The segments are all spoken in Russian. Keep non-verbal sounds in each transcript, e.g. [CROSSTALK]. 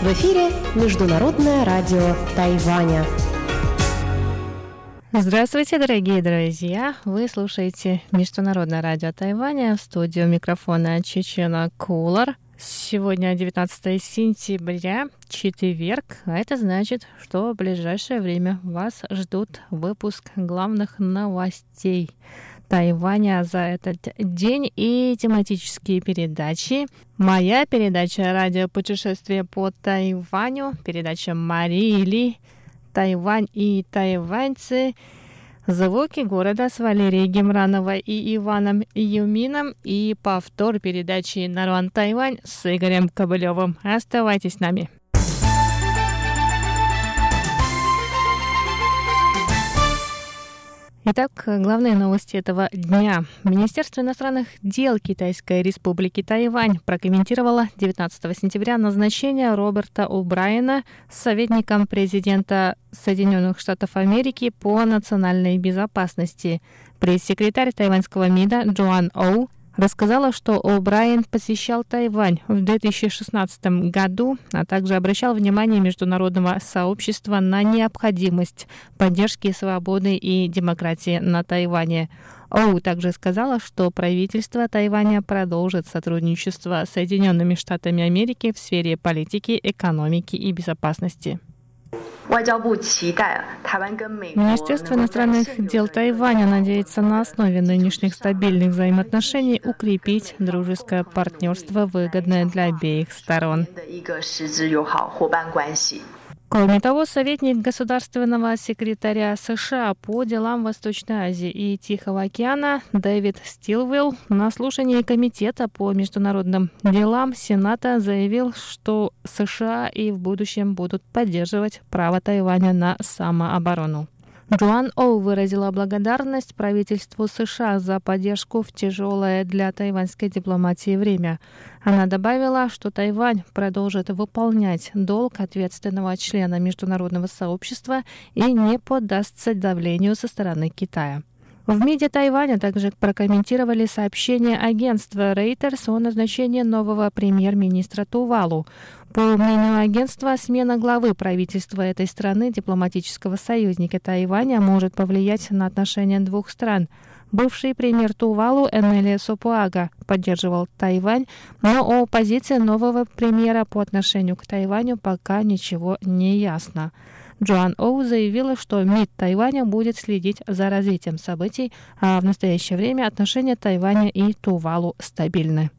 В эфире Международное радио Тайваня. Здравствуйте, дорогие друзья! Вы слушаете Международное радио Тайваня в студию микрофона Чечена Кулар. Сегодня 19 сентября, четверг, а это значит, что в ближайшее время вас ждут выпуск главных новостей Тайваня за этот день и тематические передачи. Моя передача «Радио путешествие по Тайваню», передача Марии «Тайвань и тайваньцы», Звуки города с Валерией Гемрановой и Иваном Юмином и повтор передачи «Наруан Тайвань» с Игорем Кобылевым. Оставайтесь с нами. Итак, главные новости этого дня. Министерство иностранных дел Китайской республики Тайвань прокомментировало 19 сентября назначение Роберта О'Брайена советником президента Соединенных Штатов Америки по национальной безопасности. Пресс-секретарь тайваньского МИДа Джоан Оу рассказала, что О'Брайен посещал Тайвань в 2016 году, а также обращал внимание международного сообщества на необходимость поддержки свободы и демократии на Тайване. Оу также сказала, что правительство Тайваня продолжит сотрудничество с Соединенными Штатами Америки в сфере политики, экономики и безопасности. Министерство иностранных дел Тайваня надеется на основе нынешних стабильных взаимоотношений укрепить дружеское партнерство, выгодное для обеих сторон. Кроме того, советник государственного секретаря США по делам Восточной Азии и Тихого океана Дэвид Стилвелл на слушании Комитета по международным делам Сената заявил, что США и в будущем будут поддерживать право Тайваня на самооборону. Джоан Оу выразила благодарность правительству США за поддержку в тяжелое для тайваньской дипломатии время. Она добавила, что Тайвань продолжит выполнять долг ответственного члена международного сообщества и не поддастся давлению со стороны Китая. В МИДе Тайваня также прокомментировали сообщение агентства Reuters о назначении нового премьер-министра Тувалу. По мнению агентства, смена главы правительства этой страны, дипломатического союзника Тайваня, может повлиять на отношения двух стран. Бывший премьер Тувалу Энели Сопуага поддерживал Тайвань, но о позиции нового премьера по отношению к Тайваню пока ничего не ясно. Джоан Оу заявила, что МИД Тайваня будет следить за развитием событий, а в настоящее время отношения Тайваня и Тувалу стабильны.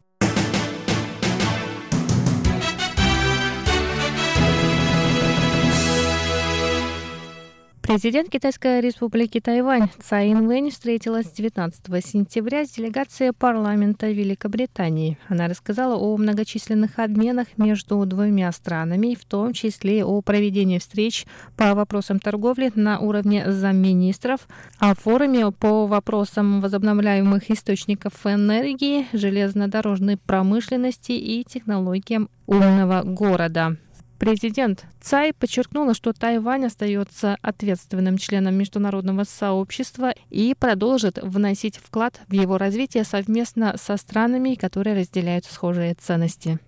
Президент Китайской республики Тайвань Цай Инвэнь встретилась 19 сентября с делегацией парламента Великобритании. Она рассказала о многочисленных обменах между двумя странами, в том числе о проведении встреч по вопросам торговли на уровне замминистров, о форуме по вопросам возобновляемых источников энергии, железнодорожной промышленности и технологиям умного города. Президент Цай подчеркнула, что Тайвань остается ответственным членом международного сообщества и продолжит вносить вклад в его развитие совместно со странами, которые разделяют схожие ценности.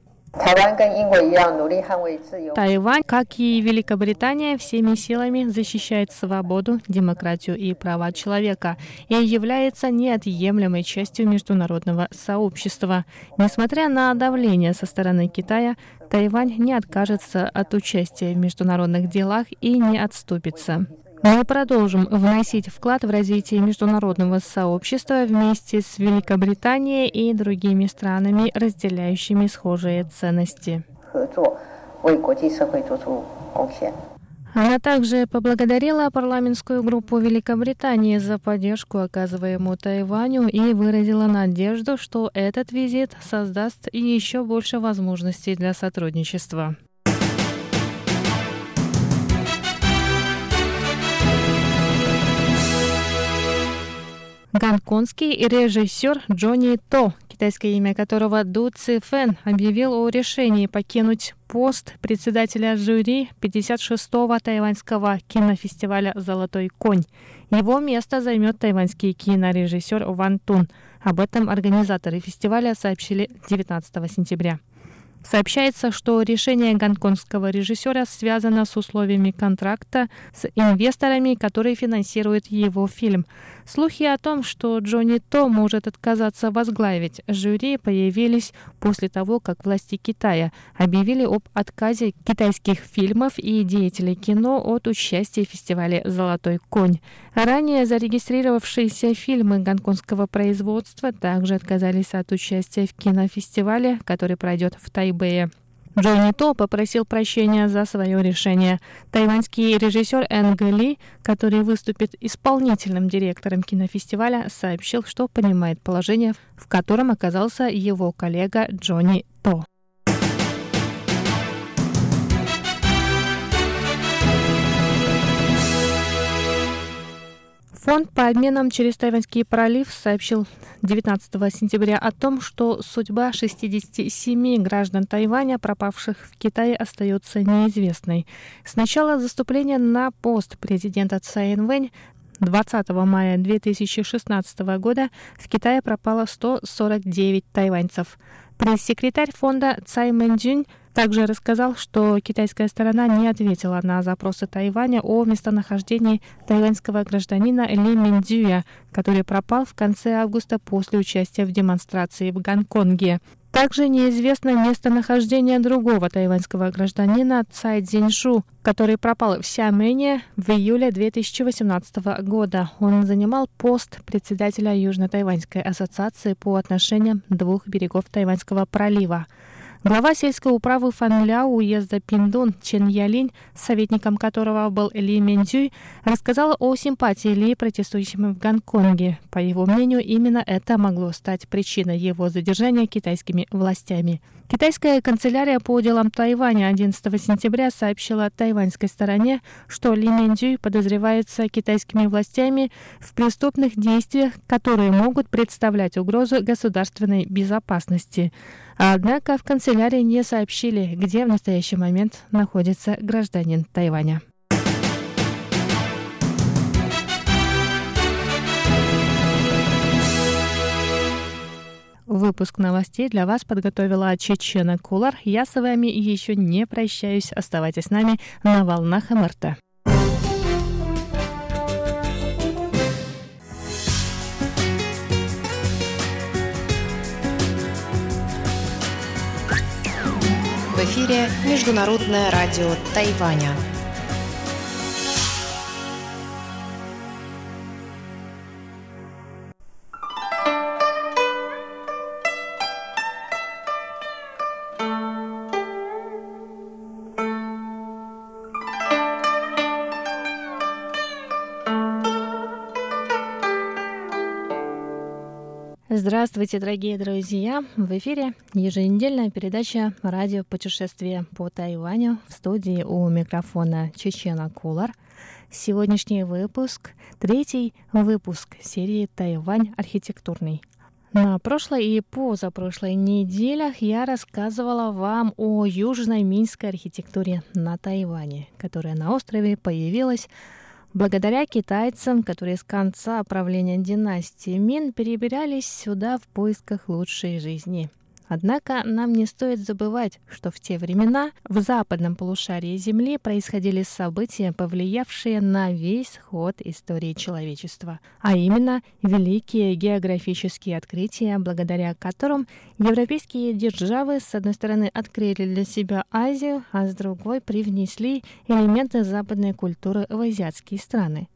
Тайвань, как и Великобритания, всеми силами защищает свободу, демократию и права человека и является неотъемлемой частью международного сообщества. Несмотря на давление со стороны Китая, Тайвань не откажется от участия в международных делах и не отступится. Мы продолжим вносить вклад в развитие международного сообщества вместе с Великобританией и другими странами, разделяющими схожие ценности. Она также поблагодарила парламентскую группу Великобритании за поддержку, оказываемую Тайваню, и выразила надежду, что этот визит создаст еще больше возможностей для сотрудничества. Гонконгский режиссер Джонни То, китайское имя которого Ду Ци Фэн, объявил о решении покинуть пост председателя жюри 56-го тайваньского кинофестиваля «Золотой конь». Его место займет тайваньский кинорежиссер Ван Тун. Об этом организаторы фестиваля сообщили 19 сентября. Сообщается, что решение гонконгского режиссера связано с условиями контракта с инвесторами, которые финансируют его фильм. Слухи о том, что Джонни То может отказаться возглавить жюри, появились после того, как власти Китая объявили об отказе китайских фильмов и деятелей кино от участия в фестивале «Золотой конь». Ранее зарегистрировавшиеся фильмы гонконгского производства также отказались от участия в кинофестивале, который пройдет в Тайбэе. Джонни То попросил прощения за свое решение. Тайваньский режиссер Энг Ли, который выступит исполнительным директором кинофестиваля, сообщил, что понимает положение, в котором оказался его коллега Джонни То. Фонд по обменам через Тайваньский пролив сообщил 19 сентября о том, что судьба 67 граждан Тайваня, пропавших в Китае, остается неизвестной. С начала заступления на пост президента Цай Инвэнь 20 мая 2016 года в Китае пропало 149 тайваньцев. Пресс-секретарь фонда Цай Мэнджин также рассказал, что китайская сторона не ответила на запросы Тайваня о местонахождении тайваньского гражданина Ли Миндзюя, который пропал в конце августа после участия в демонстрации в Гонконге. Также неизвестно местонахождение другого тайваньского гражданина Цай Цзиньшу, который пропал в Сиамене в июле 2018 года. Он занимал пост председателя Южно-Тайваньской ассоциации по отношениям двух берегов Тайваньского пролива. Глава сельской управы Фанля уезда Пиндун Чен Ялинь, советником которого был Ли Минджуй, рассказала о симпатии Ли протестующим в Гонконге. По его мнению, именно это могло стать причиной его задержания китайскими властями. Китайская канцелярия по делам Тайваня 11 сентября сообщила тайваньской стороне, что Ли Минджуй подозревается китайскими властями в преступных действиях, которые могут представлять угрозу государственной безопасности. Однако в канцелярии не сообщили, где в настоящий момент находится гражданин Тайваня. Выпуск новостей для вас подготовила Чечена Кулар. Я с вами еще не прощаюсь. Оставайтесь с нами на волнах МРТ. В эфире Международное радио Тайваня. Здравствуйте, дорогие друзья! В эфире еженедельная передача «Радио путешествия по Тайваню» в студии у микрофона Чечена Кулар. Сегодняшний выпуск — третий выпуск серии «Тайвань архитектурный». На прошлой и позапрошлой неделях я рассказывала вам о южной минской архитектуре на Тайване, которая на острове появилась Благодаря китайцам, которые с конца правления династии Мин перебирались сюда в поисках лучшей жизни – Однако нам не стоит забывать, что в те времена в западном полушарии Земли происходили события, повлиявшие на весь ход истории человечества, а именно великие географические открытия, благодаря которым европейские державы с одной стороны открыли для себя Азию, а с другой привнесли элементы западной культуры в азиатские страны.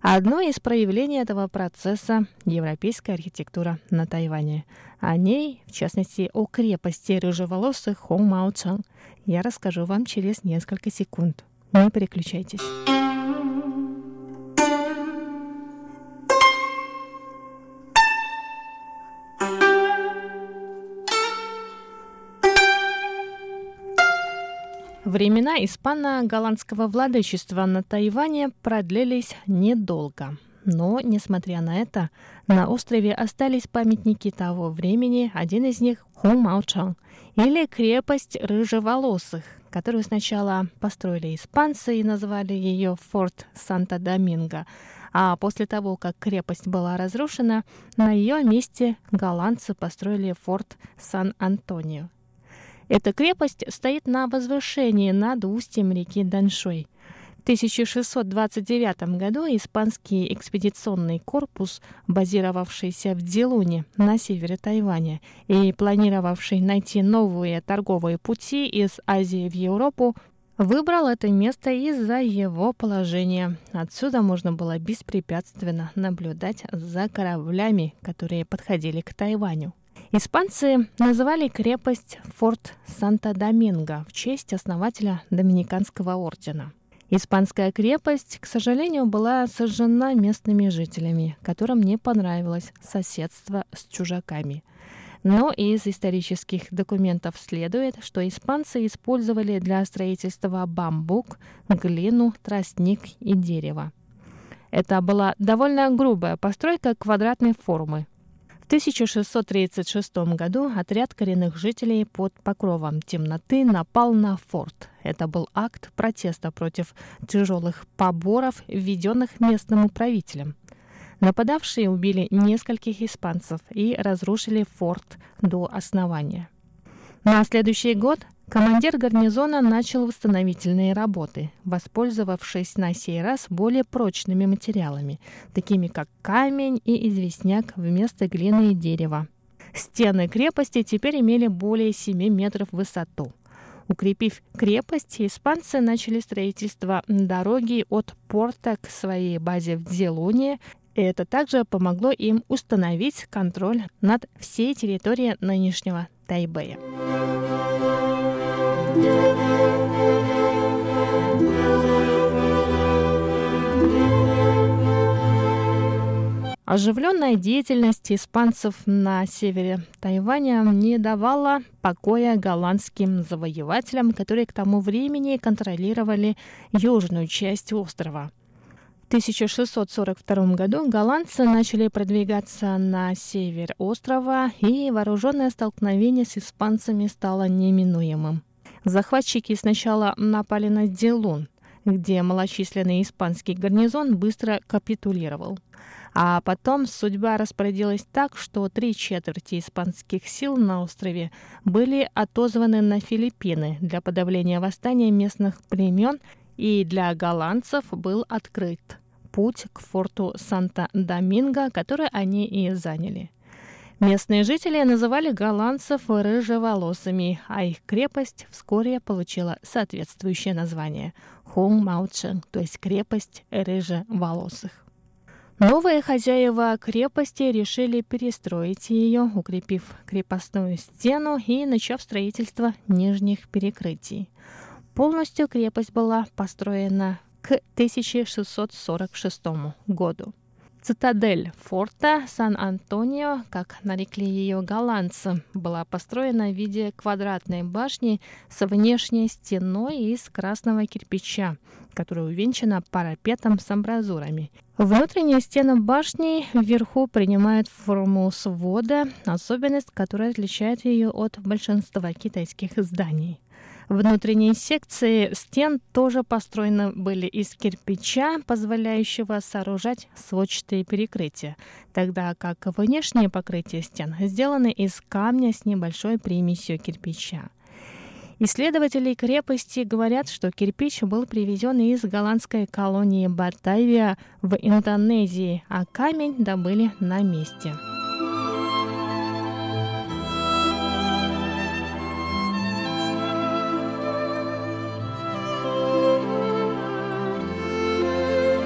Одно из проявлений этого процесса — европейская архитектура на Тайване. О ней, в частности, о крепости рыжеволосых Хо Мао Цан, я расскажу вам через несколько секунд. Не переключайтесь. Времена испано-голландского владычества на Тайване продлились недолго. Но, несмотря на это, на острове остались памятники того времени, один из них – Хумаучан, или крепость рыжеволосых, которую сначала построили испанцы и назвали ее Форт Санта-Доминго, а после того, как крепость была разрушена, на ее месте голландцы построили форт Сан-Антонио. Эта крепость стоит на возвышении над устьем реки Даншой. В 1629 году испанский экспедиционный корпус, базировавшийся в Дилуне на севере Тайваня и планировавший найти новые торговые пути из Азии в Европу, Выбрал это место из-за его положения. Отсюда можно было беспрепятственно наблюдать за кораблями, которые подходили к Тайваню. Испанцы называли крепость Форт Санта-Доминго в честь основателя Доминиканского ордена. Испанская крепость, к сожалению, была сожжена местными жителями, которым не понравилось соседство с чужаками – но из исторических документов следует, что испанцы использовали для строительства бамбук, глину, тростник и дерево. Это была довольно грубая постройка квадратной формы. В 1636 году отряд коренных жителей под покровом темноты напал на форт. Это был акт протеста против тяжелых поборов, введенных местным управителем. Нападавшие убили нескольких испанцев и разрушили форт до основания. На следующий год командир гарнизона начал восстановительные работы, воспользовавшись на сей раз более прочными материалами, такими как камень и известняк вместо глины и дерева. Стены крепости теперь имели более 7 метров в высоту. Укрепив крепость, испанцы начали строительство дороги от порта к своей базе в Дзелуне это также помогло им установить контроль над всей территорией нынешнего Тайбэя. Оживленная деятельность испанцев на севере Тайваня не давала покоя голландским завоевателям, которые к тому времени контролировали южную часть острова. 1642 году голландцы начали продвигаться на север острова, и вооруженное столкновение с испанцами стало неминуемым. Захватчики сначала напали на Дилун, где малочисленный испанский гарнизон быстро капитулировал. А потом судьба распорядилась так, что три четверти испанских сил на острове были отозваны на Филиппины для подавления восстания местных племен и для голландцев был открыт путь к форту Санта-Доминго, который они и заняли. Местные жители называли голландцев рыжеволосыми, а их крепость вскоре получила соответствующее название – Хунг-Маучен, то есть крепость рыжеволосых. Новые хозяева крепости решили перестроить ее, укрепив крепостную стену и начав строительство нижних перекрытий. Полностью крепость была построена к 1646 году. Цитадель форта Сан-Антонио, как нарекли ее голландцы, была построена в виде квадратной башни с внешней стеной из красного кирпича, которая увенчана парапетом с амбразурами. Внутренняя стена башни вверху принимает форму свода, особенность, которая отличает ее от большинства китайских зданий. Внутренние секции стен тоже построены были из кирпича, позволяющего сооружать сводчатые перекрытия, тогда как внешнее покрытие стен сделаны из камня с небольшой примесью кирпича. Исследователи крепости говорят, что кирпич был привезен из голландской колонии Батавия в Индонезии, а камень добыли на месте.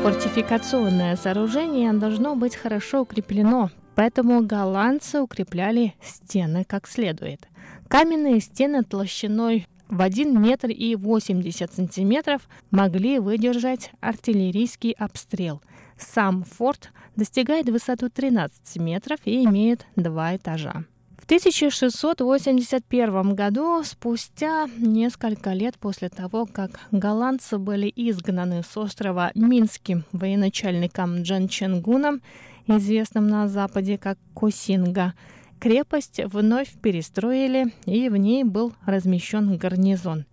Фортификационное сооружение должно быть хорошо укреплено, поэтому голландцы укрепляли стены как следует. Каменные стены толщиной в 1 метр и 80 сантиметров могли выдержать артиллерийский обстрел. Сам форт достигает высоту 13 метров и имеет два этажа. В 1681 году, спустя несколько лет после того, как голландцы были изгнаны с острова Минским военачальником Джан Ченгуном, известным на Западе как Косинга, крепость вновь перестроили, и в ней был размещен гарнизон.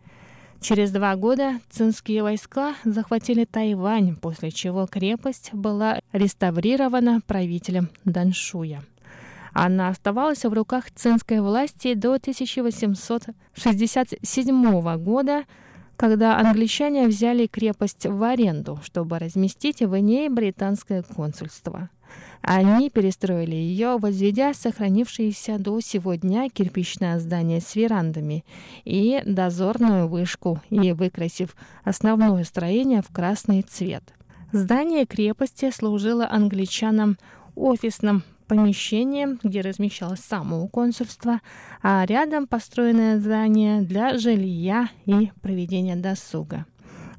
Через два года цинские войска захватили Тайвань, после чего крепость была реставрирована правителем Даншуя. Она оставалась в руках цинской власти до 1867 года, когда англичане взяли крепость в аренду, чтобы разместить в ней британское консульство. Они перестроили ее, возведя сохранившееся до сего дня кирпичное здание с верандами и дозорную вышку, и выкрасив основное строение в красный цвет. Здание крепости служило англичанам офисным помещением, где размещалось само консульство, а рядом построенное здание для жилья и проведения досуга.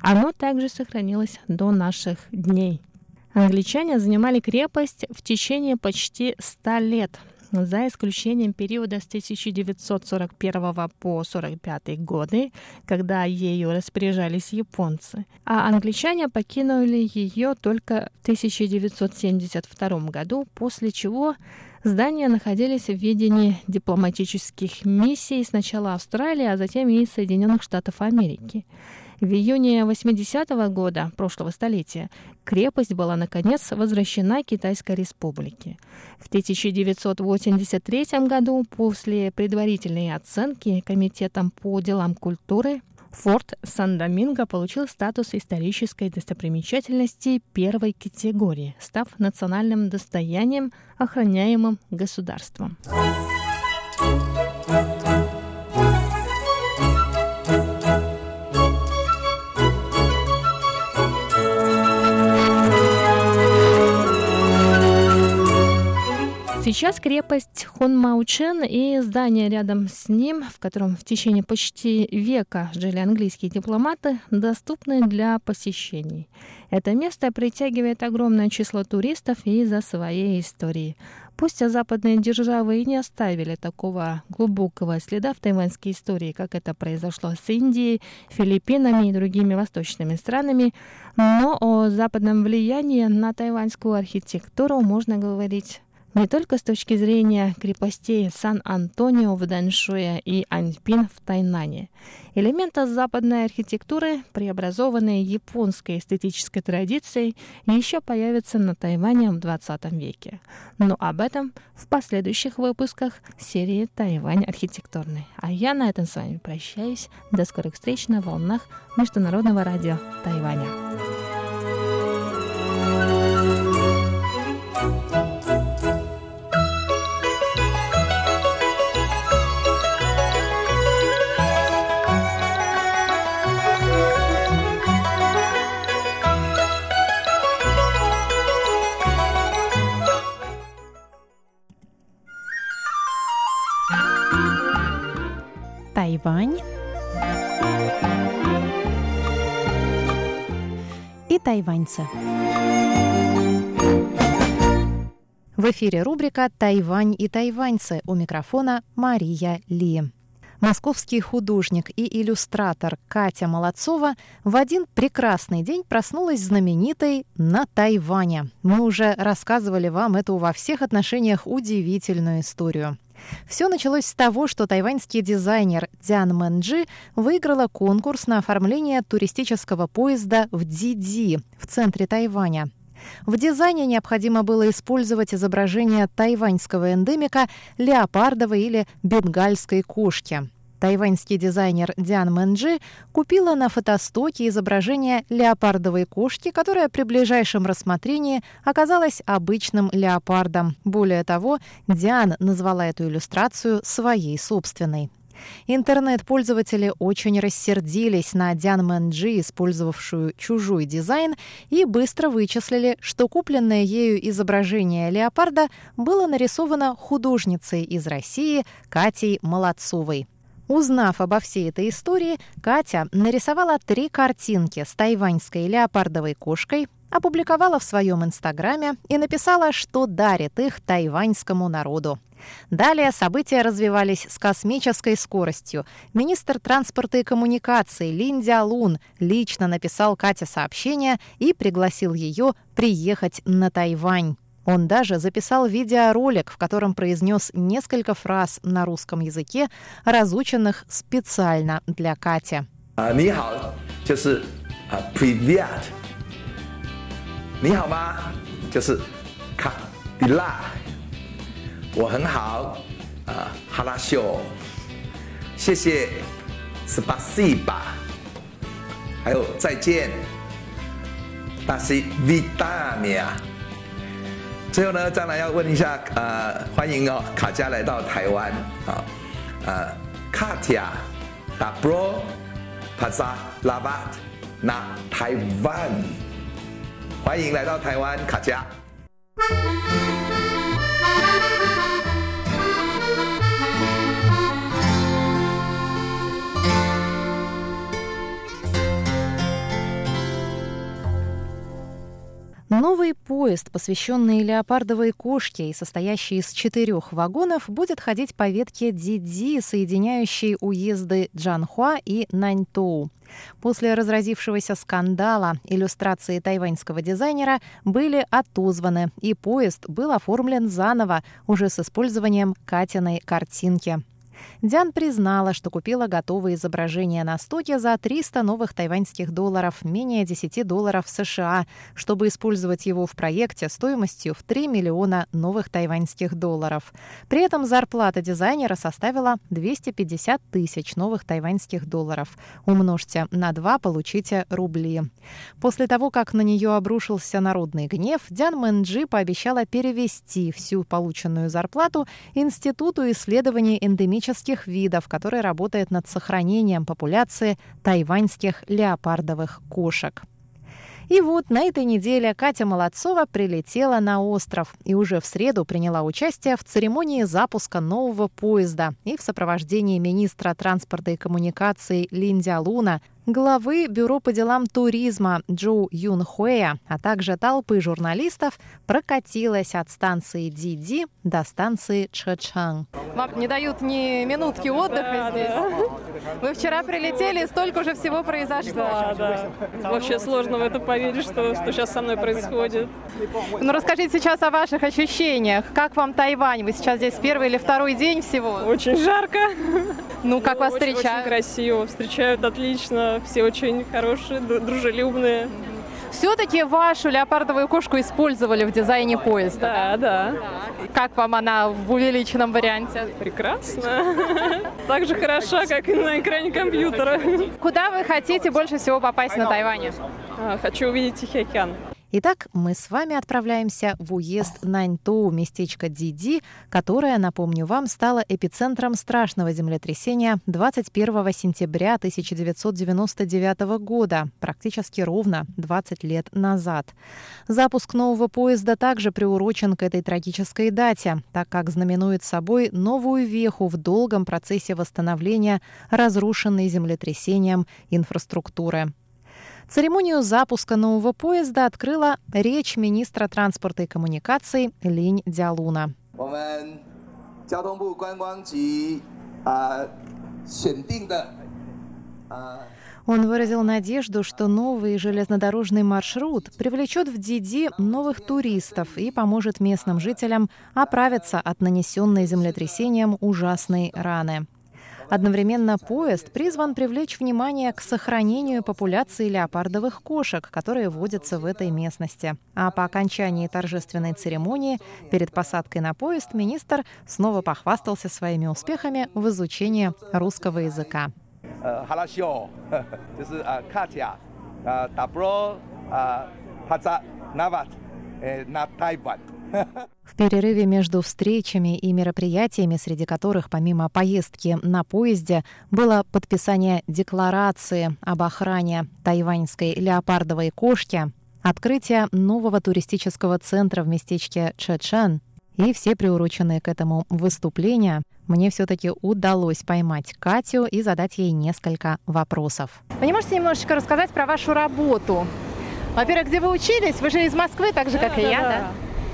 Оно также сохранилось до наших дней. Англичане занимали крепость в течение почти ста лет, за исключением периода с 1941 по 1945 годы, когда ею распоряжались японцы. А англичане покинули ее только в 1972 году, после чего Здания находились в ведении дипломатических миссий сначала Австралии, а затем и Соединенных Штатов Америки. В июне 80-го года прошлого столетия крепость была, наконец, возвращена Китайской Республике. В 1983 году, после предварительной оценки Комитетом по делам культуры, Форт Сан-Доминго получил статус исторической достопримечательности первой категории, став национальным достоянием, охраняемым государством. Сейчас крепость Хонмаучен и здание рядом с ним, в котором в течение почти века жили английские дипломаты, доступны для посещений. Это место притягивает огромное число туристов из-за своей истории. Пусть западные державы и не оставили такого глубокого следа в тайваньской истории, как это произошло с Индией, Филиппинами и другими восточными странами, но о западном влиянии на тайваньскую архитектуру можно говорить не только с точки зрения крепостей Сан-Антонио в Даньшуе и Аньпин в Тайнане. Элементы западной архитектуры, преобразованные японской эстетической традицией, еще появятся на Тайване в 20 веке. Но об этом в последующих выпусках серии «Тайвань архитектурный». А я на этом с вами прощаюсь. До скорых встреч на волнах Международного радио Тайваня. Тайвань и тайваньцы. В эфире рубрика «Тайвань и тайваньцы» у микрофона Мария Ли. Московский художник и иллюстратор Катя Молодцова в один прекрасный день проснулась знаменитой на Тайване. Мы уже рассказывали вам эту во всех отношениях удивительную историю. Все началось с того, что тайваньский дизайнер Дзян Мэнджи выиграла конкурс на оформление туристического поезда в Диди в центре Тайваня. В дизайне необходимо было использовать изображение тайваньского эндемика леопардовой или бенгальской кошки. Тайваньский дизайнер Диан Мэнджи купила на фотостоке изображение леопардовой кошки, которая при ближайшем рассмотрении оказалась обычным леопардом. Более того, Диан назвала эту иллюстрацию своей собственной. Интернет-пользователи очень рассердились на Диан Мэнджи, использовавшую чужой дизайн, и быстро вычислили, что купленное ею изображение леопарда было нарисовано художницей из России Катей Молодцовой. Узнав обо всей этой истории, Катя нарисовала три картинки с тайваньской леопардовой кошкой, опубликовала в своем инстаграме и написала, что дарит их тайваньскому народу. Далее события развивались с космической скоростью. Министр транспорта и коммуникаций Лин Лун лично написал Кате сообщение и пригласил ее приехать на Тайвань. Он даже записал видеоролик, в котором произнес несколько фраз на русском языке, разученных специально для Кати. 你好，就是啊，привет。你好吗？就是卡迪拉。我很好，啊，哈拉秀，谢谢，斯巴西巴，还有再见，大西维达米亚。 最后呢，再来要问一下，呃，欢迎哦，卡嘉来到台湾，啊，呃，卡提亚，达布罗。帕萨拉巴那台湾，欢迎来到台湾卡嘉。Новый поезд, посвященный леопардовой кошке и состоящий из четырех вагонов, будет ходить по ветке Диди, соединяющей уезды Джанхуа и Наньтоу. После разразившегося скандала иллюстрации тайваньского дизайнера были отозваны, и поезд был оформлен заново, уже с использованием Катиной картинки. Диан признала, что купила готовые изображения на стоке за 300 новых тайваньских долларов, менее 10 долларов США, чтобы использовать его в проекте стоимостью в 3 миллиона новых тайваньских долларов. При этом зарплата дизайнера составила 250 тысяч новых тайваньских долларов. Умножьте на 2, получите рубли. После того, как на нее обрушился народный гнев, Диан Мэнджи пообещала перевести всю полученную зарплату Институту исследований эндемических экзотических видов, который работает над сохранением популяции тайваньских леопардовых кошек. И вот на этой неделе Катя Молодцова прилетела на остров и уже в среду приняла участие в церемонии запуска нового поезда и в сопровождении министра транспорта и коммуникаций Линдя Луна главы Бюро по делам туризма Джоу Юн Хуэя, а также толпы журналистов прокатилась от станции Диди до станции Чхэчан. Вам не дают ни минутки отдыха да, здесь. Да. Вы вчера прилетели, и столько уже всего произошло. Да, да. Вообще сложно в это поверить, что, что сейчас со мной происходит. Ну, расскажите сейчас о ваших ощущениях. Как вам Тайвань? Вы сейчас здесь первый или второй день всего? Очень жарко. Ну, как вас очень, встречают? Очень красиво. Встречают отлично все очень хорошие, дружелюбные. Все-таки вашу леопардовую кошку использовали в дизайне поезда. Да, да. Как вам она в увеличенном варианте? Прекрасно. [LAUGHS] Так же хороша, как и на экране компьютера. Куда вы хотите больше всего попасть на Тайване? А, хочу увидеть Тихий океан. Итак, мы с вами отправляемся в уезд Наньтоу, местечко Диди, которое, напомню вам, стало эпицентром страшного землетрясения 21 сентября 1999 года, практически ровно 20 лет назад. Запуск нового поезда также приурочен к этой трагической дате, так как знаменует собой новую веху в долгом процессе восстановления разрушенной землетрясением инфраструктуры. Церемонию запуска нового поезда открыла речь министра транспорта и коммуникаций Линь Дялуна. Он выразил надежду, что новый железнодорожный маршрут привлечет в Диди новых туристов и поможет местным жителям оправиться от нанесенной землетрясением ужасной раны. Одновременно поезд призван привлечь внимание к сохранению популяции леопардовых кошек, которые водятся в этой местности. А по окончании торжественной церемонии перед посадкой на поезд министр снова похвастался своими успехами в изучении русского языка. Хорошо. на Тайвань. В перерыве между встречами и мероприятиями, среди которых помимо поездки на поезде было подписание декларации об охране тайваньской леопардовой кошки, открытие нового туристического центра в местечке Чэчэн и все приуроченные к этому выступления, мне все-таки удалось поймать Катю и задать ей несколько вопросов. Вы не можете немножечко рассказать про вашу работу? Во-первых, где вы учились? Вы же из Москвы, так же, Да, как и да, я, да. да?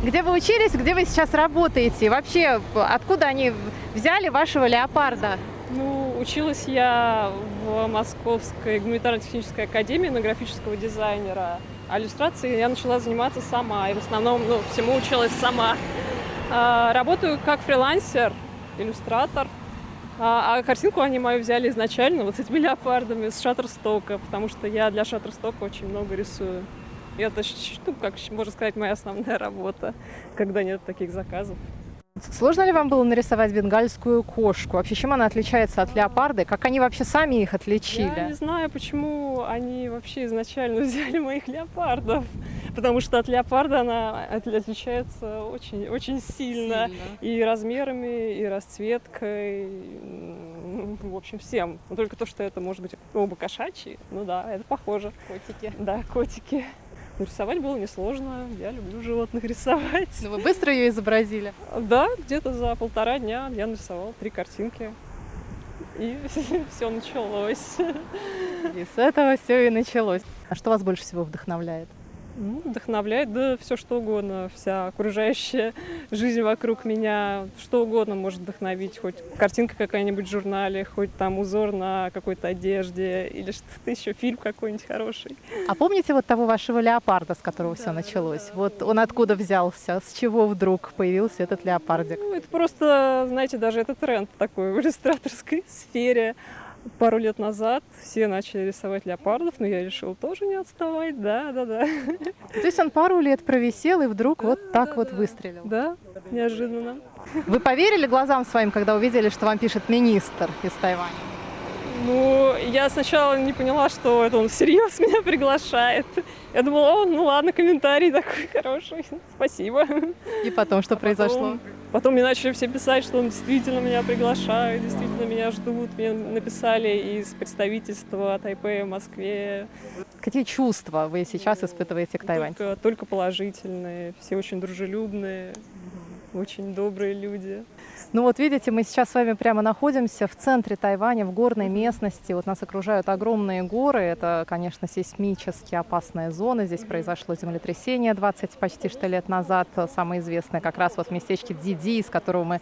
Где вы учились, где вы сейчас работаете? И вообще, откуда они взяли вашего леопарда? Ну, училась я в Московской гуманитарно-технической академии на графического дизайнера. А иллюстрацией я начала заниматься сама. И в основном, ну, всему училась сама. А, работаю как фрилансер, иллюстратор. А, а картинку они мою взяли изначально вот с этими леопардами с Шаттерстока, потому что я для Шаттерстока очень много рисую. И это, ну, как можно сказать, моя основная работа, когда нет таких заказов. Сложно ли вам было нарисовать бенгальскую кошку? Вообще, чем она отличается от леопарда? Как они вообще сами их Я не отличили? знаю, почему они вообще изначально [LAUGHS] взяли моих леопардов. Потому что от леопарда она от- отличается очень, очень сильно. И размерами, и расцветкой. В общем, всем. Но только то, что это может быть оба кошачьи. Ну да, это похоже. Котики. Да, котики. Но рисовать было несложно. Я люблю животных [LAUGHS] рисовать. Ну, вы быстро ее изобразили? Да, где-то за полтора дня я нарисовала три картинки. И [LAUGHS] все началось. И с этого все и началось. А что вас больше всего вдохновляет? Ну, вдохновляет, да, все что угодно, вся окружающая [LAUGHS] жизнь вокруг меня, что угодно может вдохновить, хоть картинка какая-нибудь в журнале, хоть там узор на какой-то одежде или что-то еще, фильм какой-нибудь хороший. А помните вот того вашего леопарда, с которого все началось? Вот он откуда взялся? С чего вдруг появился этот леопардик? Ну, это просто, знаете, даже это тренд такой в иллюстраторской [LAUGHS] сфере. Пару лет назад все начали рисовать леопардов, но я решила тоже не отставать, да, да, да. То есть он пару лет провисел и вдруг вот так вот выстрелил. Да, неожиданно. Вы поверили глазам своим, когда увидели, что вам пишет министр из Тайваня? Ну, я сначала не поняла, что это он всерьез [LAUGHS] меня приглашает. Я думала, о, ну ладно, комментарий такой хороший, спасибо. И потом, что произошло? Потом, потом мне начали все писать, что он действительно меня приглашает, действительно меня ждут. Мне написали из представительства Тайпэя в Москве. Какие чувства вы сейчас испытываете к тайваньцам? Только, только положительные, все очень дружелюбные, очень добрые люди. Ну вот видите, мы сейчас с вами прямо находимся в центре Тайваня, в горной местности. Вот нас окружают огромные горы. Это, конечно, сейсмически опасная зона. Здесь произошло землетрясение 20 почти что лет назад. Самое известное как раз вот в местечке Диди, из которого мы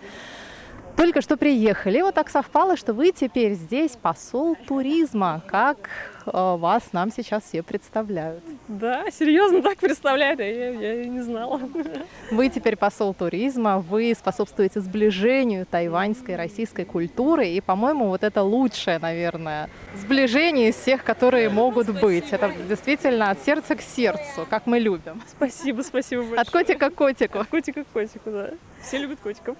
только что приехали. И вот так совпало, что вы теперь здесь посол туризма. Как вас нам сейчас все представляют? Да, серьезно так представляют, а я, я и не знала. Вы теперь посол туризма, вы способствуете сближению тайваньской и российской культуры, и, по-моему, вот это лучшее, наверное, сближение из всех, которые могут быть. Это действительно от сердца к сердцу, как мы любим. Спасибо, спасибо большое. От котика к котику. От котика к котику, да. Все любят котиков.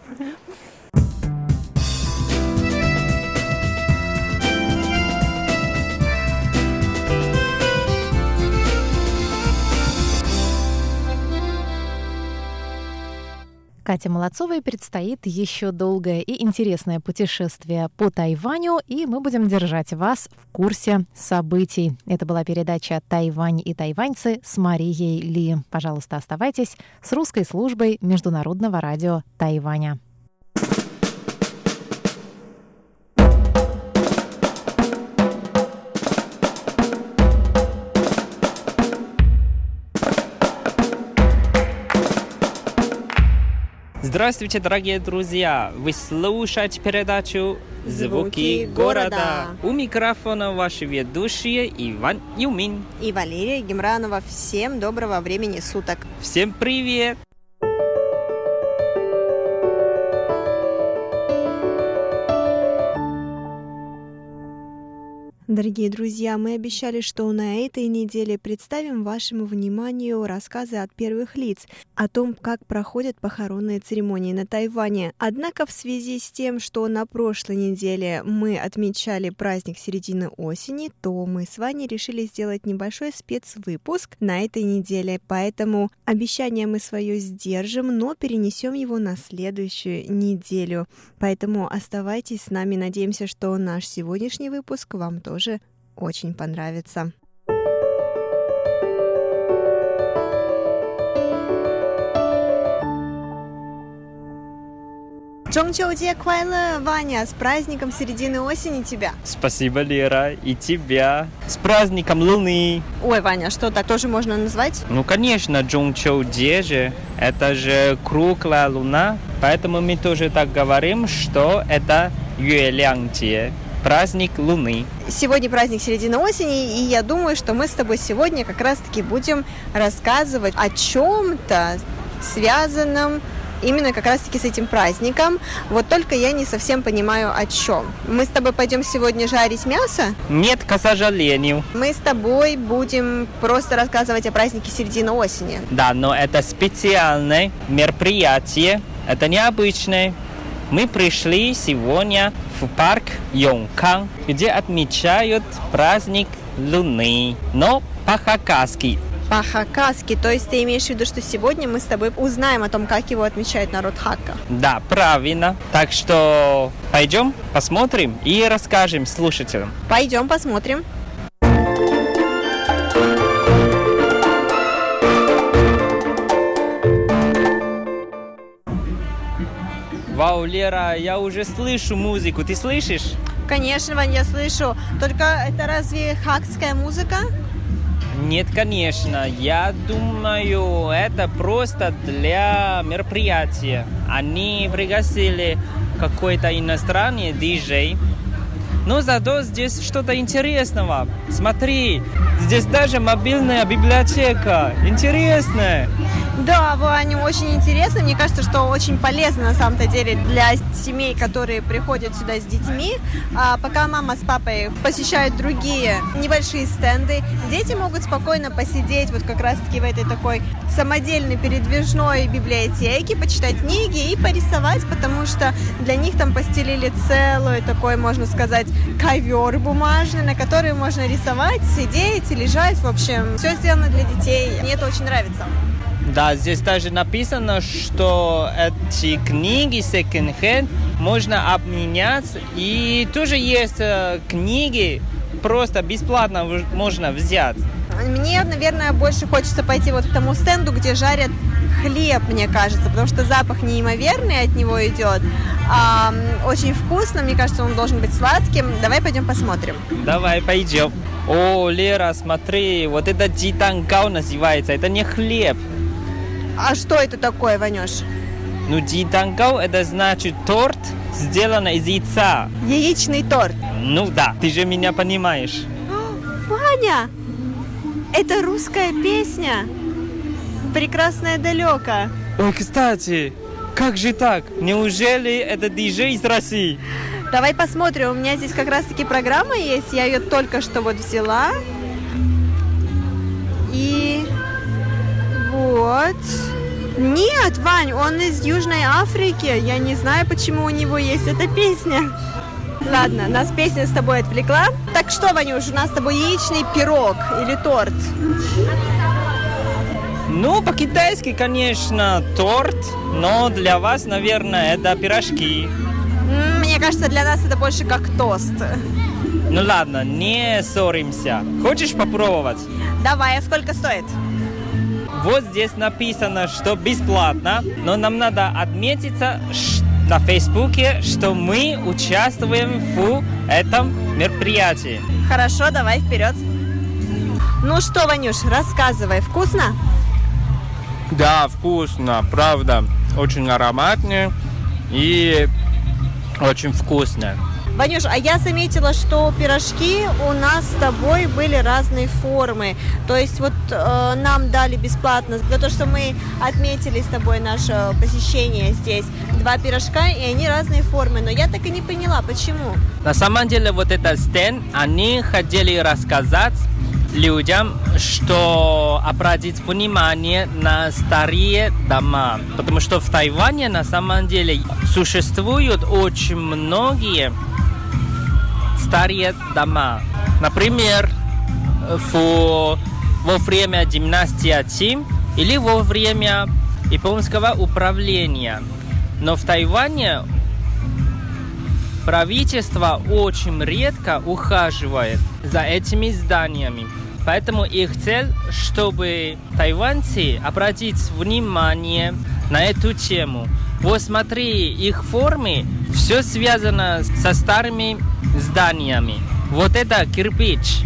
Кате Молодцовой предстоит еще долгое и интересное путешествие по Тайваню, и мы будем держать вас в курсе событий. Это была передача «Тайвань и тайваньцы» с Марией Ли. Пожалуйста, оставайтесь с русской службой Международного радио Тайваня. Здравствуйте, дорогие друзья! Вы слушаете передачу «Звуки, «Звуки города». города». У микрофона ваши ведущие Иван Юмин. и Валерия Гемранова. Всем доброго времени суток. Всем привет! Дорогие друзья, мы обещали, что на этой неделе представим вашему вниманию рассказы от первых лиц о том, как проходят похоронные церемонии на Тайване. Однако в связи с тем, что на прошлой неделе мы отмечали праздник середины осени, то мы с Ваней решили сделать небольшой спецвыпуск на этой неделе. Поэтому обещание мы свое сдержим, но перенесем его на следующую неделю. Поэтому оставайтесь с нами. Надеемся, что наш сегодняшний выпуск вам тоже очень понравится. Джонгчоуде Квайла, Ваня, с праздником середины осени тебя. Спасибо, Лера, и тебя. С праздником Луны. Ой, Ваня, что так тоже можно назвать? Ну, конечно, Джунчоуде же. Это же круглая луна. Поэтому мы тоже так говорим, что это Юэлянтие. Праздник Луны. Сегодня праздник середины осени, и я думаю, что мы с тобой сегодня как раз-таки будем рассказывать о чем-то связанном именно как раз-таки с этим праздником. Вот только я не совсем понимаю, о чем. Мы с тобой пойдем сегодня жарить мясо? Нет, к сожалению. Мы с тобой будем просто рассказывать о празднике середины осени. Да, но это специальное мероприятие. Это необычное. Мы пришли сегодня в парк Йонкан, где отмечают праздник Луны, но по-хакасски. По-хакасски, то есть ты имеешь в виду, что сегодня мы с тобой узнаем о том, как его отмечает народ Хакка? Да, правильно. Так что пойдем, посмотрим и расскажем слушателям. Пойдем посмотрим. Вау, Лера, я уже слышу музыку. Ты слышишь? Конечно, Вань, я слышу. Только это разве хакская музыка? Нет, конечно. Я думаю, это просто для мероприятия. Они пригласили какой-то иностранный диджей. Но зато здесь что-то интересного. Смотри, здесь даже мобильная библиотека. Интересная. Да, Ваня, очень интересно. Мне кажется, что очень полезно на самом-то деле для семей, которые приходят сюда с детьми. А пока мама с папой посещают другие небольшие стенды, дети могут спокойно посидеть вот как раз-таки в этой такой самодельной передвижной библиотеке, почитать книги и порисовать, потому что для них там постелили целую такой, можно сказать, ковер бумажный, на который можно рисовать, сидеть, лежать. В общем, все сделано для детей. Мне это очень нравится. Да, здесь даже написано, что эти книги секонд-хенд можно обменять. И тоже есть э, книги, просто бесплатно можно взять. Мне, наверное, больше хочется пойти вот к тому стенду, где жарят хлеб, мне кажется, потому что запах неимоверный от него идет. А, очень вкусно, мне кажется, он должен быть сладким. Давай пойдем посмотрим. Давай, пойдем. О, Лера, смотри, вот это дитангау называется, это не хлеб. А что это такое, Ванюш? Ну, дитангау это значит торт, сделанный из яйца. Яичный торт. Ну да, ты же меня понимаешь. Ваня, это русская песня. Прекрасное далеко. Ой, кстати, как же так? Неужели это диджей из России? Давай посмотрим. У меня здесь как раз-таки программа есть. Я ее только что вот взяла. И вот. Нет, Вань, он из Южной Африки. Я не знаю, почему у него есть эта песня. Ладно, нас песня с тобой отвлекла. Так что, Ванюш, у нас с тобой яичный пирог или торт? Ну, по-китайски, конечно, торт, но для вас, наверное, это пирожки. Мне кажется, для нас это больше как тост. Ну ладно, не ссоримся. Хочешь попробовать? Давай, а сколько стоит? Вот здесь написано, что бесплатно, но нам надо отметиться ш- на Фейсбуке, что мы участвуем в этом мероприятии. Хорошо, давай вперед. Ну что, Ванюш, рассказывай, вкусно? Да, вкусно, правда. Очень ароматный и очень вкусно. Ванюш, а я заметила, что пирожки у нас с тобой были разной формы. То есть вот э, нам дали бесплатно за то, что мы отметили с тобой наше посещение здесь. Два пирожка, и они разной формы. Но я так и не поняла, почему. На самом деле вот этот стенд, они хотели рассказать людям, что обратить внимание на старые дома. Потому что в Тайване на самом деле существуют очень многие старые дома. Например, в, во время династии Цин или во время японского управления. Но в Тайване правительство очень редко ухаживает за этими зданиями. Поэтому их цель, чтобы тайваньцы обратить внимание на эту тему. Посмотри, их формы, все связано со старыми зданиями. Вот это кирпич.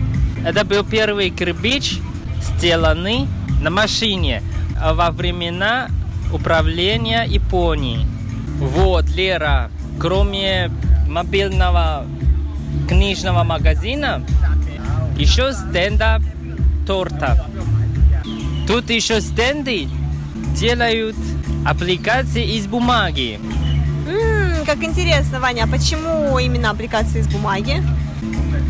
Это был первый кирпич, сделанный на машине во времена управления Японии. Вот, Лера, кроме мобильного книжного магазина, еще стенда торта. Тут еще стенды делают аппликации из бумаги. Как интересно, Ваня, а почему именно аппликации из бумаги?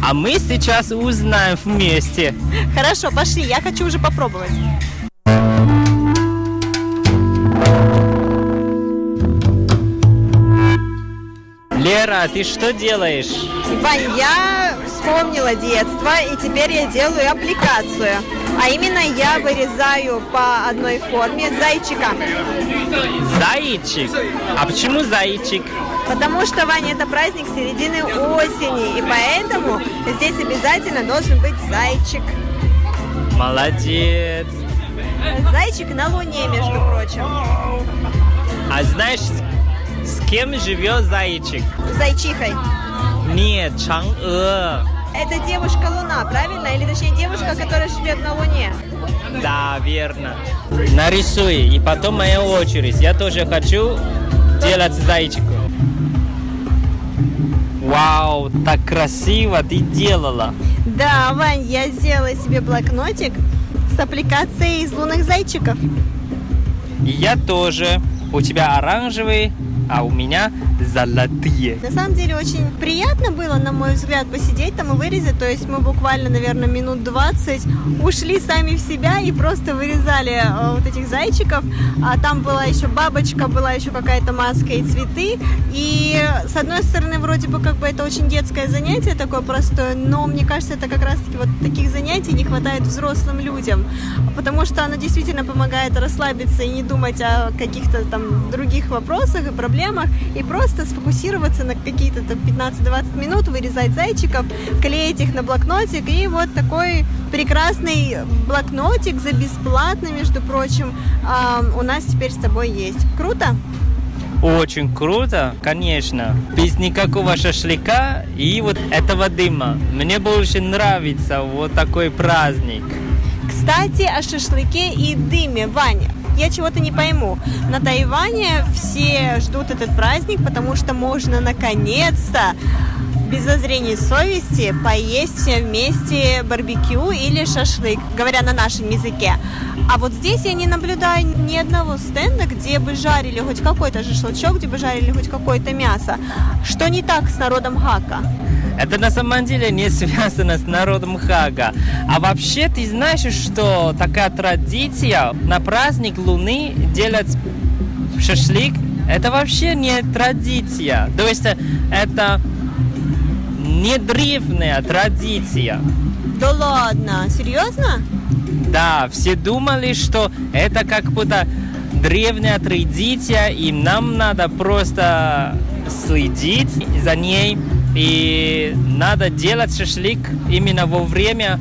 А мы сейчас узнаем вместе. Хорошо, пошли, я хочу уже попробовать. Лера, ты что делаешь? Вань, я вспомнила детство, и теперь я делаю аппликацию. А именно я вырезаю по одной форме зайчика. Зайчик? А почему зайчик? Потому что, Ваня, это праздник середины осени, и поэтому здесь обязательно должен быть зайчик. Молодец. Зайчик на Луне, между прочим. А знаешь, с кем живет зайчик? Зайчихой. Нет, Чан'э. Это девушка Луна, правильно? Или точнее девушка, которая живет на Луне? Да, верно. Нарисуй, и потом моя очередь. Я тоже хочу делать зайчику. Вау, так красиво ты делала. Да, Вань, я сделала себе блокнотик с аппликацией из лунных зайчиков. И я тоже. У тебя оранжевый, а у меня золотые. На самом деле очень приятно было, на мой взгляд, посидеть там и вырезать. То есть мы буквально, наверное, минут 20 ушли сами в себя и просто вырезали э, вот этих зайчиков. А там была еще бабочка, была еще какая-то маска и цветы. И с одной стороны, вроде бы как бы это очень детское занятие такое простое, но мне кажется, это как раз-таки вот таких занятий не хватает взрослым людям. Потому что оно действительно помогает расслабиться и не думать о каких-то там других вопросах и проблемах, и просто сфокусироваться на какие-то там 15-20 минут, вырезать зайчиков, клеить их на блокнотик, и вот такой прекрасный блокнотик за бесплатно, между прочим, у нас теперь с тобой есть. Круто? Очень круто, конечно. Без никакого шашлыка и вот этого дыма. Мне больше нравится вот такой праздник. Кстати, о шашлыке и дыме, Ваня. Я чего-то не пойму. На Тайване все ждут этот праздник, потому что можно наконец-то без зазрения совести поесть все вместе барбекю или шашлык, говоря на нашем языке. А вот здесь я не наблюдаю ни одного стенда, где бы жарили хоть какой-то шашлычок, где бы жарили хоть какое-то мясо. Что не так с народом Хака? Это на самом деле не связано с народом Хага. А вообще ты знаешь, что такая традиция на праздник Луны делать шашлык, это вообще не традиция. То есть это не древняя традиция. Да ладно, серьезно? Да, все думали, что это как будто древняя традиция, и нам надо просто следить за ней и надо делать шашлык именно во время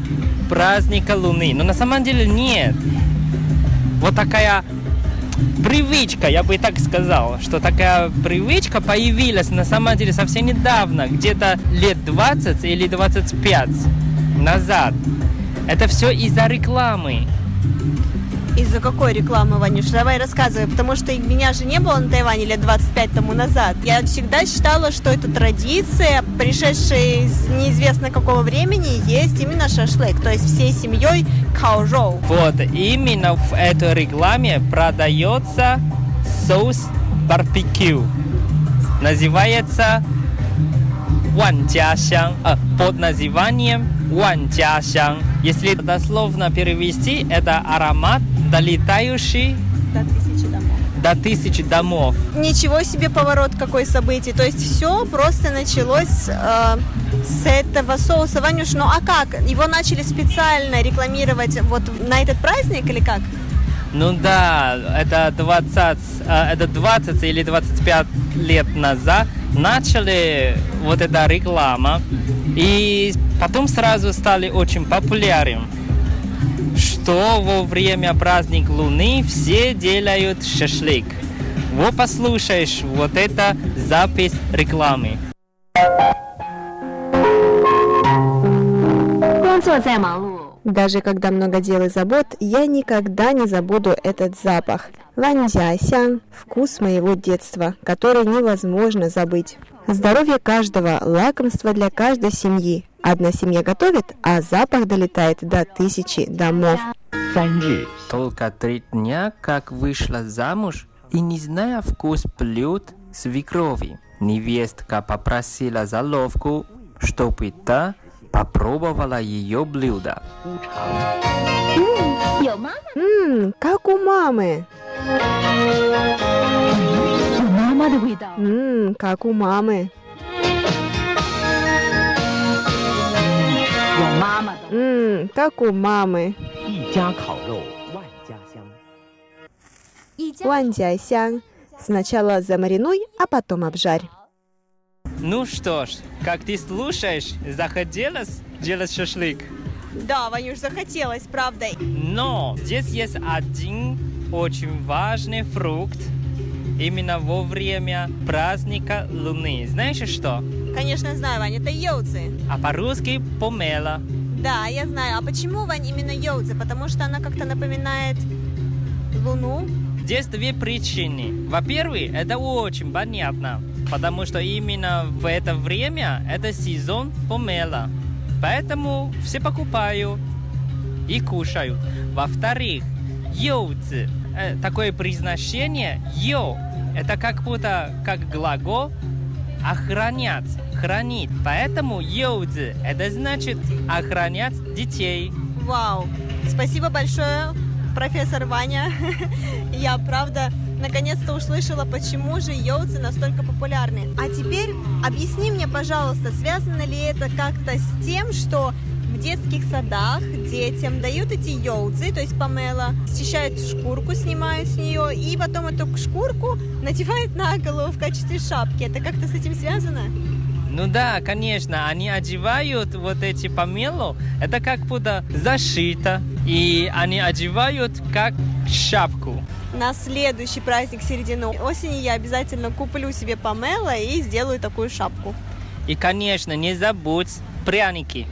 праздника Луны. Но на самом деле нет. Вот такая привычка, я бы так сказал, что такая привычка появилась на самом деле совсем недавно, где-то лет 20 или 25 назад. Это все из-за рекламы. Из-за какой рекламы, Ванюш? Давай рассказывай, потому что меня же не было на Тайване лет 25 тому назад. Я всегда считала, что это традиция, пришедшая из неизвестно какого времени, есть именно шашлык, то есть всей семьей каужоу. Вот, именно в этой рекламе продается соус барбекю. Называется Ван а, под названием Ван Если дословно перевести, это аромат долетающий до тысячи домов. До тысячи домов. Ничего себе поворот какой событий. То есть все просто началось э, с этого соуса. Ванюш, ну а как? Его начали специально рекламировать вот на этот праздник или как? Ну да, это 20, э, это 20 или 25 лет назад начали вот эта реклама. И потом сразу стали очень популярным что во время праздника Луны все делают шашлык. Вот послушаешь вот это запись рекламы. 工作再忙碌， Даже когда много дел и забот, я никогда не забуду этот запах. Ваньцзясян – вкус моего детства, который невозможно забыть. Здоровье каждого – лакомство для каждой семьи. Одна семья готовит, а запах долетает до тысячи домов. Только три дня, как вышла замуж, и не зная вкус блюд свекрови. Невестка попросила заловку, чтобы та попробовала ее блюдо. Ммм, как у мамы. Ммм, как у мамы. Ммм, как у мамы. Ван Сначала замаринуй, а потом обжарь. Ну что ж, как ты слушаешь, захотелось делать шашлык? Да, Ванюш, захотелось, правда. Но здесь есть один очень важный фрукт именно во время праздника Луны. Знаешь что? Конечно, знаю, Ваня, это йоуцы. А по-русски помела. Да, я знаю. А почему, Вань, именно йоуцы? Потому что она как-то напоминает Луну. Здесь две причины. Во-первых, это очень понятно, потому что именно в это время это сезон помела. Поэтому все покупают и кушают. Во-вторых, йоуцы, э, такое произношение йо, это как будто как глагол охранять, хранить. Поэтому йоуцы, это значит охранять детей. Вау. Спасибо большое, профессор Ваня. [LAUGHS] Я, правда, наконец-то услышала, почему же йоуцы настолько популярны. А теперь объясни мне, пожалуйста, связано ли это как-то с тем, что в детских садах детям дают эти йоуцы, то есть помела, счищают шкурку, снимают с нее, и потом эту шкурку надевают на голову в качестве шапки. Это как-то с этим связано? Ну да, конечно, они одевают вот эти помелу, это как будто зашито, и они одевают как шапку. На следующий праздник середины осени я обязательно куплю себе помело и сделаю такую шапку. И, конечно, не забудь пряники.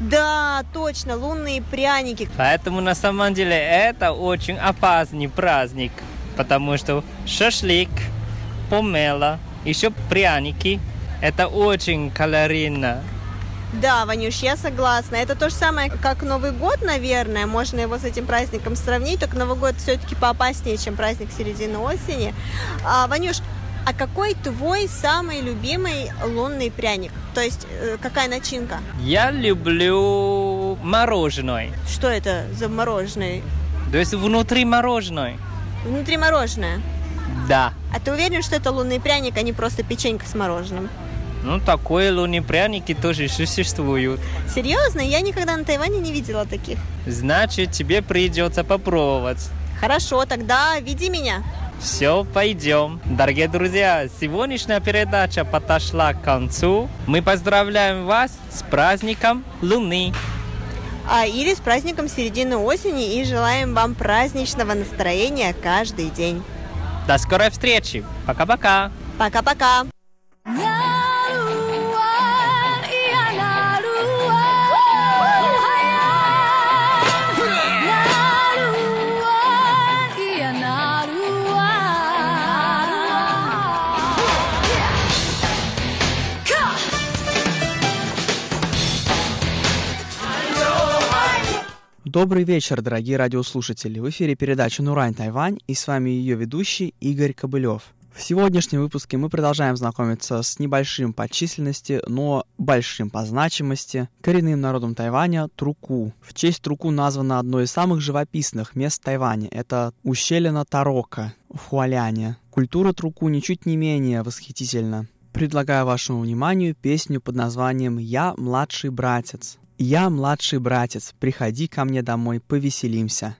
Да, точно, лунные пряники. Поэтому на самом деле это очень опасный праздник, потому что шашлык, помела, еще пряники, это очень калорийно. Да, Ванюш, я согласна. Это то же самое, как Новый год, наверное. Можно его с этим праздником сравнить, только Новый год все-таки поопаснее, чем праздник середины осени. А, Ванюш, а какой твой самый любимый лунный пряник? То есть, э, какая начинка? Я люблю мороженое. Что это за мороженое? То есть внутри мороженое. Внутри мороженое. Да. А ты уверен, что это лунный пряник, а не просто печенька с мороженым? Ну, такое лунные пряники тоже существуют. Серьезно? Я никогда на Тайване не видела таких. Значит, тебе придется попробовать. Хорошо, тогда веди меня. Все, пойдем. Дорогие друзья, сегодняшняя передача подошла к концу. Мы поздравляем вас с праздником Луны. А, или с праздником середины осени и желаем вам праздничного настроения каждый день. До скорой встречи. Пока-пока. Пока-пока. Добрый вечер, дорогие радиослушатели. В эфире передача «Нурань Тайвань» и с вами ее ведущий Игорь Кобылев. В сегодняшнем выпуске мы продолжаем знакомиться с небольшим по численности, но большим по значимости коренным народом Тайваня – Труку. В честь Труку названо одно из самых живописных мест Тайваня – это ущелье Тарока в Хуаляне. Культура Труку ничуть не менее восхитительна. Предлагаю вашему вниманию песню под названием «Я младший братец». «Я младший братец, приходи ко мне домой, повеселимся».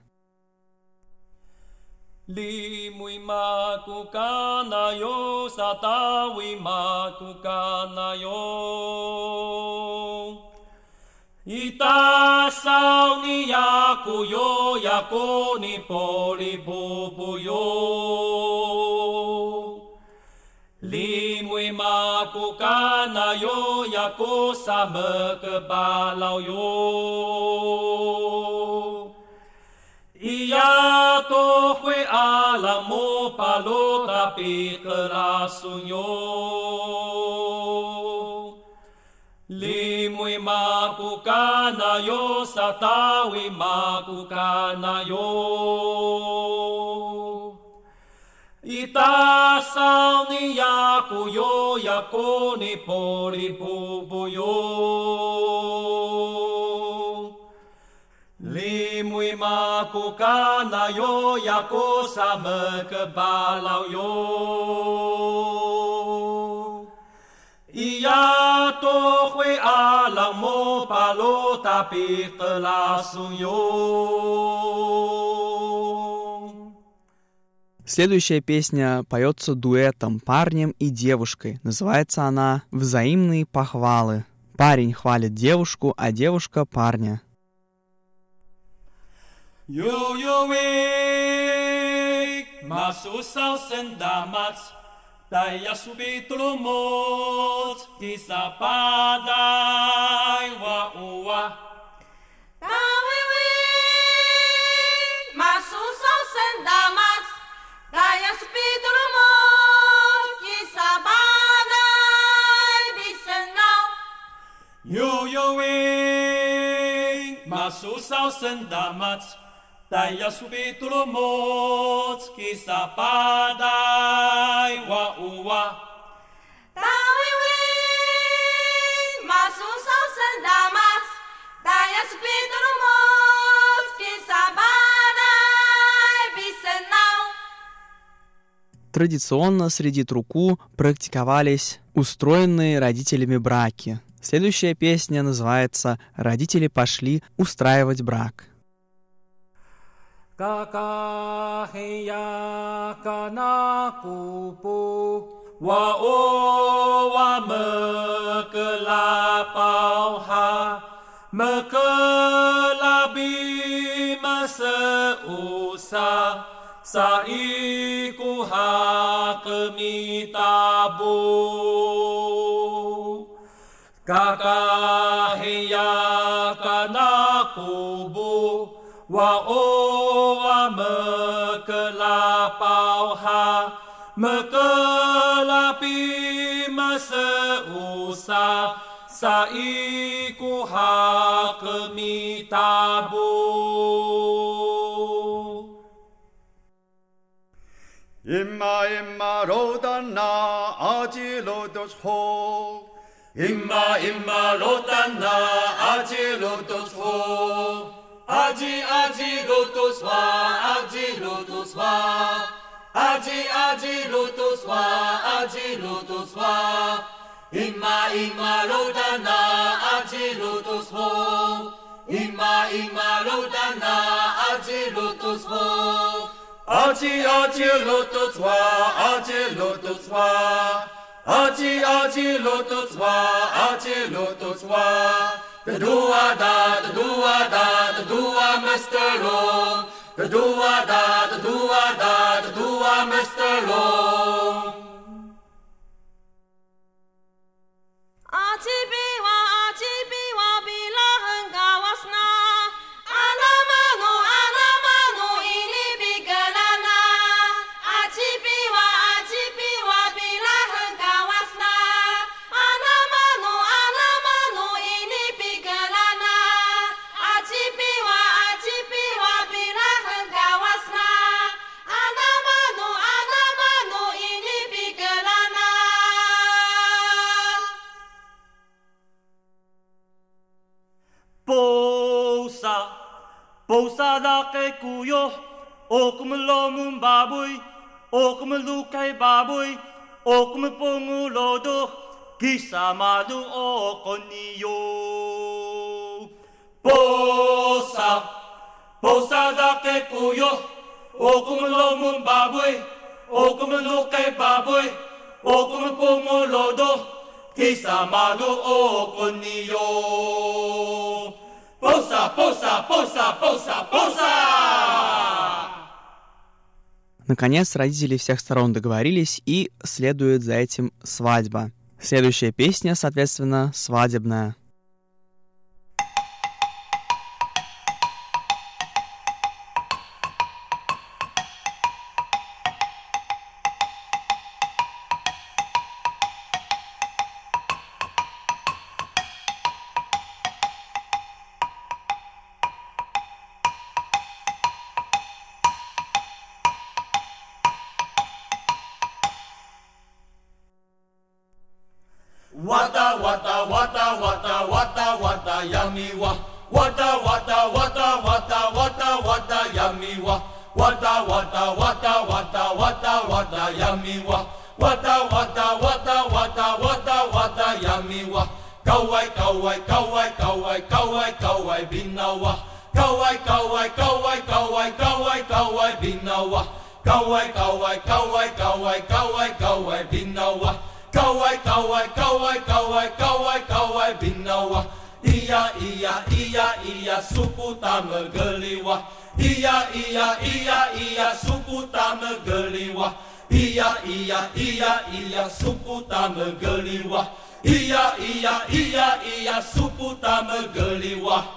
Li mui ma ku kana yo sa ta wi ma ku kana yo Ita sao ni ya ku yo ya ko ni po li bu bu yo 格萨么个巴老哟，一呀多会阿拉姆巴罗达比克拉松哟，李木伊玛古卡那哟，萨达伊玛古卡那哟。一打上尼雅古哟，雅古尼波哩布布哟，哩木伊玛古卡那哟，雅古萨麦格巴拉哟，一呀多会阿朗莫巴罗达比格拉松哟。Следующая песня поется дуэтом парнем и девушкой. Называется она «Взаимные похвалы». Парень хвалит девушку, а девушка парня. Padai uwa Masusau Yo yo wik masusau sendamat Daya subitlo mot Kisa padai wa uwa Masusau sendamat Daya spidul mos Kisabadai bisenau Традиционно среди труку практиковались устроенные родителями браки. Следующая песня называется «Родители пошли устраивать брак». Saiku ha kemi tabu 嘎嘎嘿呀，嘎那古布哇哦哇么格拉包哈，么格拉比么是乌沙沙伊古哈格米达布，一马一马罗丹娜阿吉罗多索。Imma imma lodana, adi loto so, adi adi loto swa, adi loto swa, adi adi loto swa, adi loto swa. Ima ima l'audana, adi loto so, ima ima l'audana, adi loto so, adi adi. Aci, aci, lotus wa, aci, lotus wa. The dua da, the dua da, the dua Mister long. The dua da, the dua da, the dua Mister long. Aci biwa, aci biwa. basa dakay kuyo, o kumulomong baboy, o kumulukay basa basa da gakkuyo okuma lumba bay okuma luke ba bay okuma bomba lodo kisa madu o konio. Pousa, pousa, pousa, pousa, pousa! Наконец, родители всех сторон договорились, и следует за этим свадьба. Следующая песня, соответственно, свадебная. أيوة.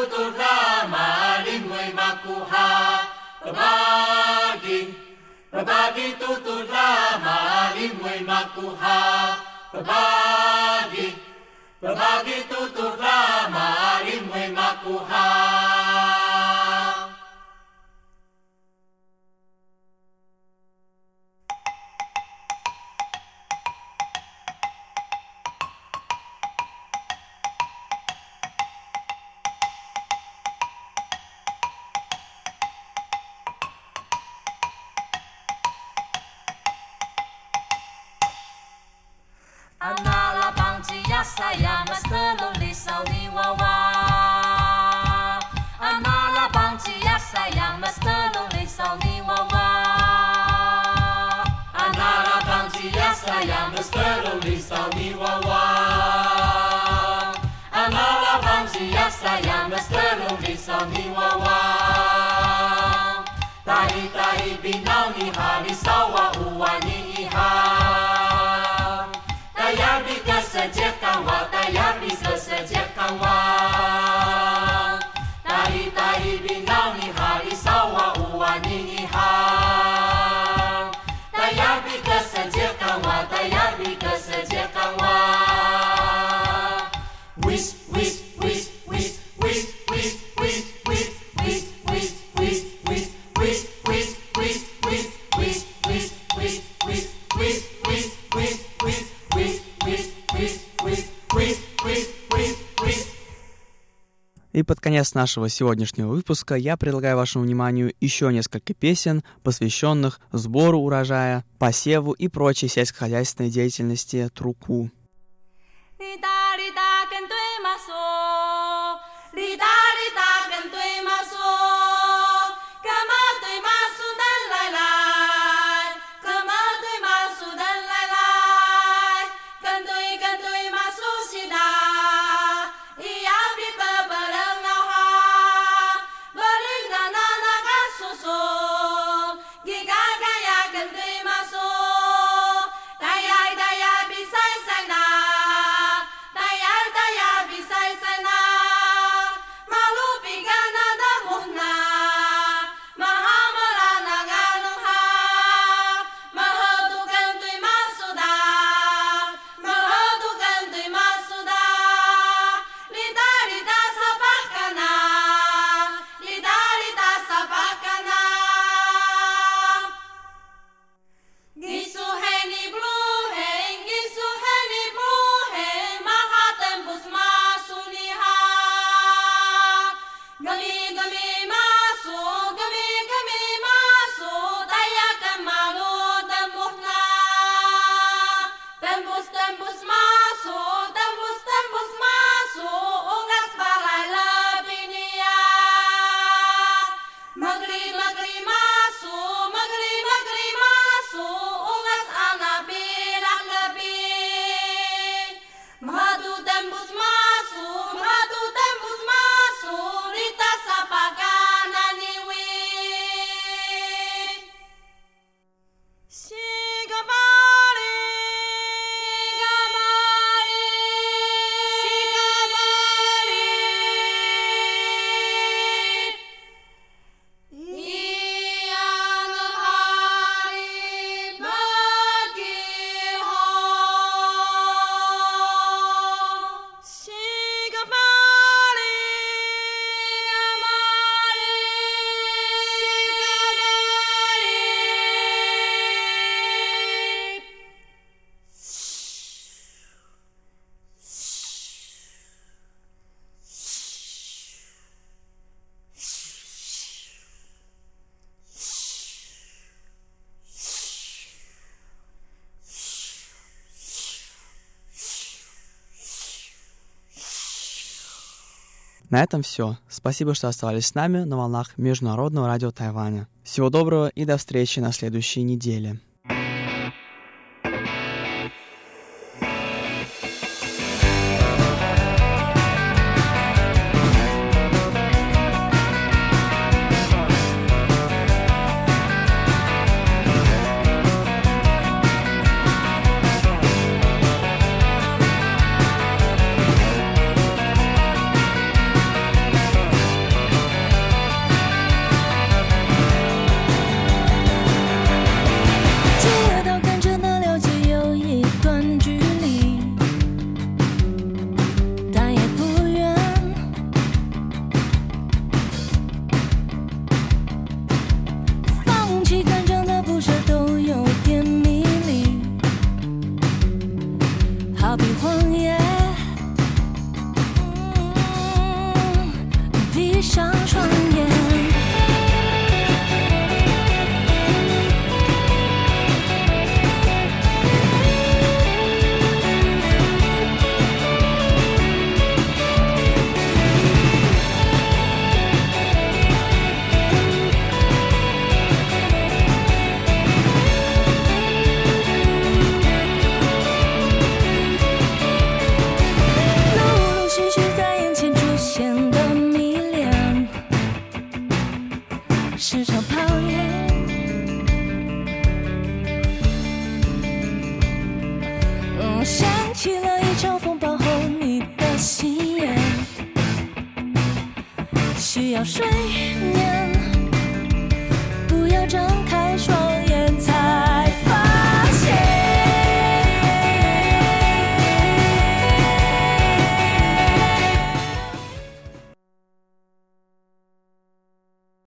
Sautura mari mui makuha. Rabagi Rabagi tutura mari mui makuha. Rabagi Rabagi tutura mari mui makuha. Pastorom wystawiła ła. A abang wandzi jasa jam Pastorom wystawiła ła. Tai tai binał ni hari sawa uwani iha. Tayar bisa kasajeta wa tayar bi kasajeta. под конец нашего сегодняшнего выпуска я предлагаю вашему вниманию еще несколько песен, посвященных сбору урожая, посеву и прочей сельскохозяйственной деятельности Труку. На этом все. Спасибо, что оставались с нами на волнах Международного радио Тайваня. Всего доброго и до встречи на следующей неделе.